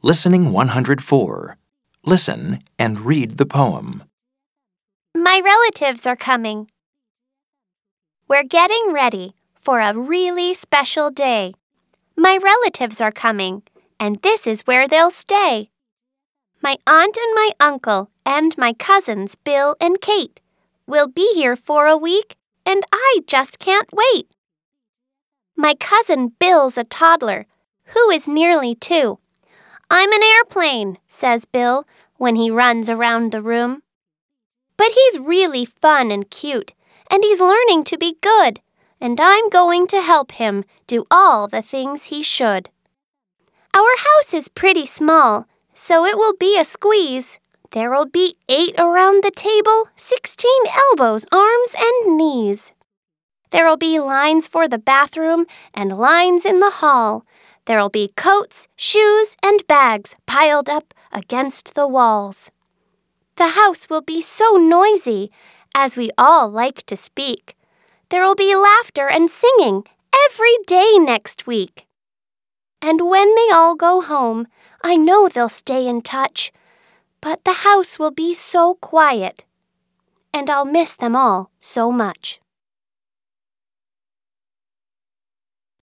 Listening 104. Listen and read the poem. My relatives are coming. We're getting ready for a really special day. My relatives are coming, and this is where they'll stay. My aunt and my uncle and my cousins Bill and Kate will be here for a week, and I just can't wait. My cousin Bill's a toddler who is nearly two. I'm an airplane, says Bill when he runs around the room. But he's really fun and cute, and he's learning to be good, and I'm going to help him do all the things he should. Our house is pretty small, so it will be a squeeze. There'll be eight around the table, sixteen elbows, arms, and knees. There'll be lines for the bathroom and lines in the hall. There'll be coats, shoes, and bags piled up against the walls. The house will be so noisy, as we all like to speak. There'll be laughter and singing every day next week. And when they all go home, I know they'll stay in touch. But the house will be so quiet. And I'll miss them all so much.